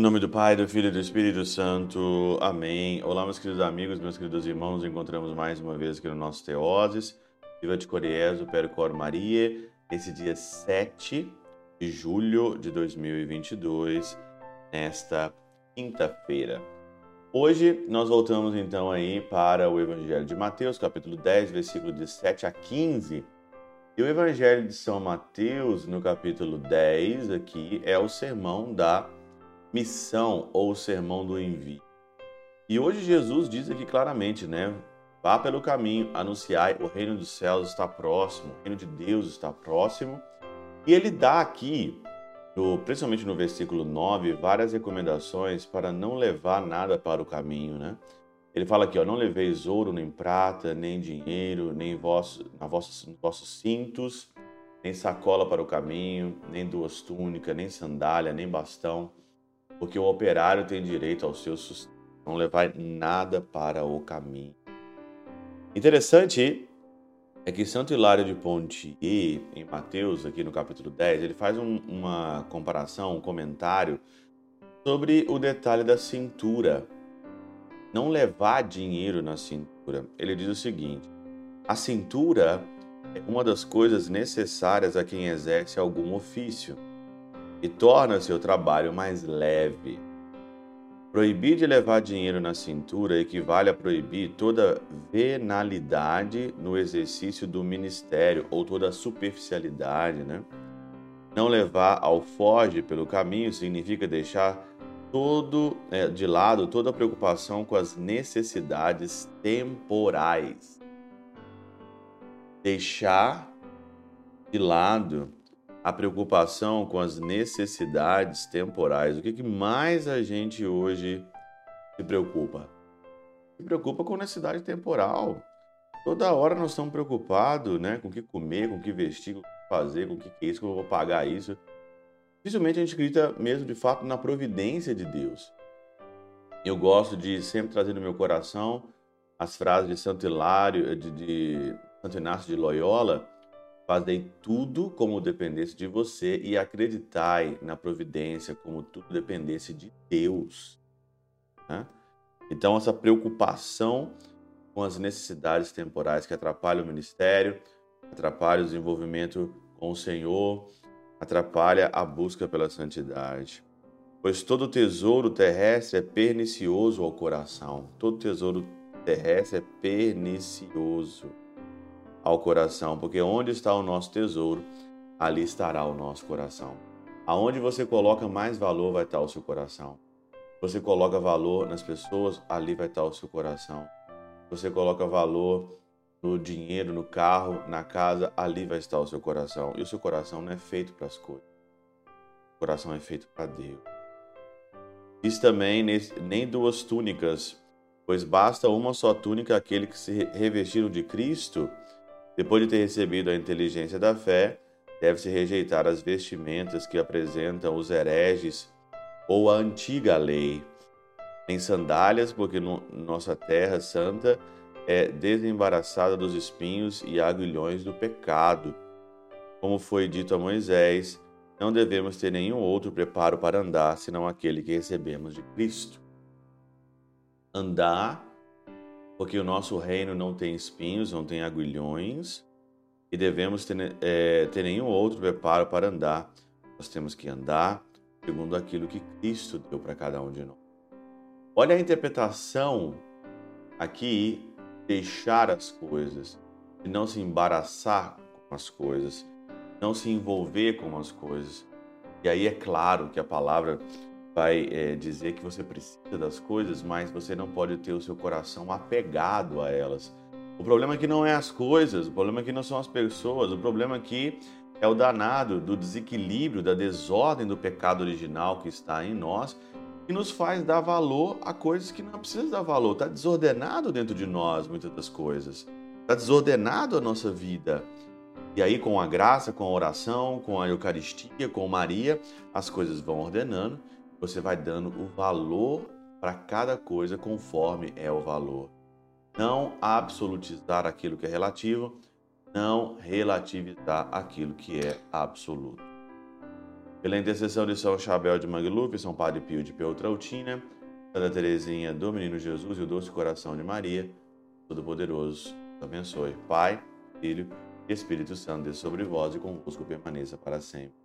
Em nome do Pai, do Filho e do Espírito Santo. Amém. Olá, meus queridos amigos, meus queridos irmãos. Nos encontramos mais uma vez aqui no nosso Teoses. Viva de Coriezo, Percor Maria. Esse dia 7 de julho de 2022, nesta quinta-feira. Hoje nós voltamos então aí para o Evangelho de Mateus, capítulo 10, versículo de 7 a 15. E o Evangelho de São Mateus, no capítulo 10, aqui, é o sermão da missão ou o sermão do envio. E hoje Jesus diz aqui claramente, né? Vá pelo caminho, anunciai, o reino dos céus está próximo, o reino de Deus está próximo. E ele dá aqui no, principalmente no versículo 9, várias recomendações para não levar nada para o caminho, né? Ele fala aqui, ó, não leveis ouro, nem prata, nem dinheiro, nem na vossos, vossos cintos, nem sacola para o caminho, nem duas túnicas, nem sandália, nem bastão, porque o operário tem direito ao seu sustento. Não levar nada para o caminho. Interessante é que Santo Hilário de Pontier, em Mateus, aqui no capítulo 10, ele faz um, uma comparação, um comentário sobre o detalhe da cintura. Não levar dinheiro na cintura. Ele diz o seguinte: a cintura é uma das coisas necessárias a quem exerce algum ofício e torna seu trabalho mais leve. Proibir de levar dinheiro na cintura equivale a proibir toda venalidade no exercício do ministério ou toda superficialidade, né? Não levar alforge pelo caminho significa deixar todo é, de lado toda preocupação com as necessidades temporais. Deixar de lado a preocupação com as necessidades temporais. O que, que mais a gente hoje se preocupa? Se preocupa com necessidade temporal. Toda hora nós estamos preocupados né, com o que comer, com o que vestir, com o que fazer, com o que é isso, como eu vou pagar isso. Dificilmente a gente acredita mesmo de fato na providência de Deus. Eu gosto de sempre trazer no meu coração as frases de Santo Hilário, de, de Santo Inácio de Loyola, Fazei tudo como dependesse de você e acreditai na providência como tudo dependesse de Deus. Né? Então, essa preocupação com as necessidades temporais que atrapalham o ministério, atrapalha o desenvolvimento com o Senhor, atrapalha a busca pela santidade. Pois todo tesouro terrestre é pernicioso ao coração. Todo tesouro terrestre é pernicioso ao coração, porque onde está o nosso tesouro, ali estará o nosso coração. Aonde você coloca mais valor, vai estar o seu coração. Você coloca valor nas pessoas, ali vai estar o seu coração. Você coloca valor no dinheiro, no carro, na casa, ali vai estar o seu coração. E o seu coração não é feito para as coisas. O coração é feito para Deus. Diz também nem duas túnicas, pois basta uma só túnica àquele que se revestiram de Cristo depois de ter recebido a inteligência da fé, deve-se rejeitar as vestimentas que apresentam os hereges ou a antiga lei. Nem sandálias, porque no, nossa terra santa é desembaraçada dos espinhos e aguilhões do pecado. Como foi dito a Moisés, não devemos ter nenhum outro preparo para andar senão aquele que recebemos de Cristo. Andar porque o nosso reino não tem espinhos, não tem aguilhões, e devemos ter, é, ter nenhum outro preparo para andar. Nós temos que andar segundo aquilo que Cristo deu para cada um de nós. Olha a interpretação aqui, deixar as coisas, não se embaraçar com as coisas, não se envolver com as coisas. E aí é claro que a palavra vai é, dizer que você precisa das coisas, mas você não pode ter o seu coração apegado a elas. O problema aqui não é as coisas, o problema aqui não são as pessoas, o problema aqui é o danado do desequilíbrio, da desordem do pecado original que está em nós, que nos faz dar valor a coisas que não precisa dar valor. Está desordenado dentro de nós muitas das coisas. Está desordenado a nossa vida. E aí, com a graça, com a oração, com a Eucaristia, com Maria, as coisas vão ordenando você vai dando o valor para cada coisa conforme é o valor. não absolutizar aquilo que é relativo, não relativizar aquilo que é absoluto. Pela intercessão de São Chabel de Mangluf, São Padre Pio de Peltrautina, Santa Teresinha do Menino Jesus e o Doce Coração de Maria, Todo-Poderoso, abençoe. Pai, Filho e Espírito Santo, dê sobre vós e convosco permaneça para sempre.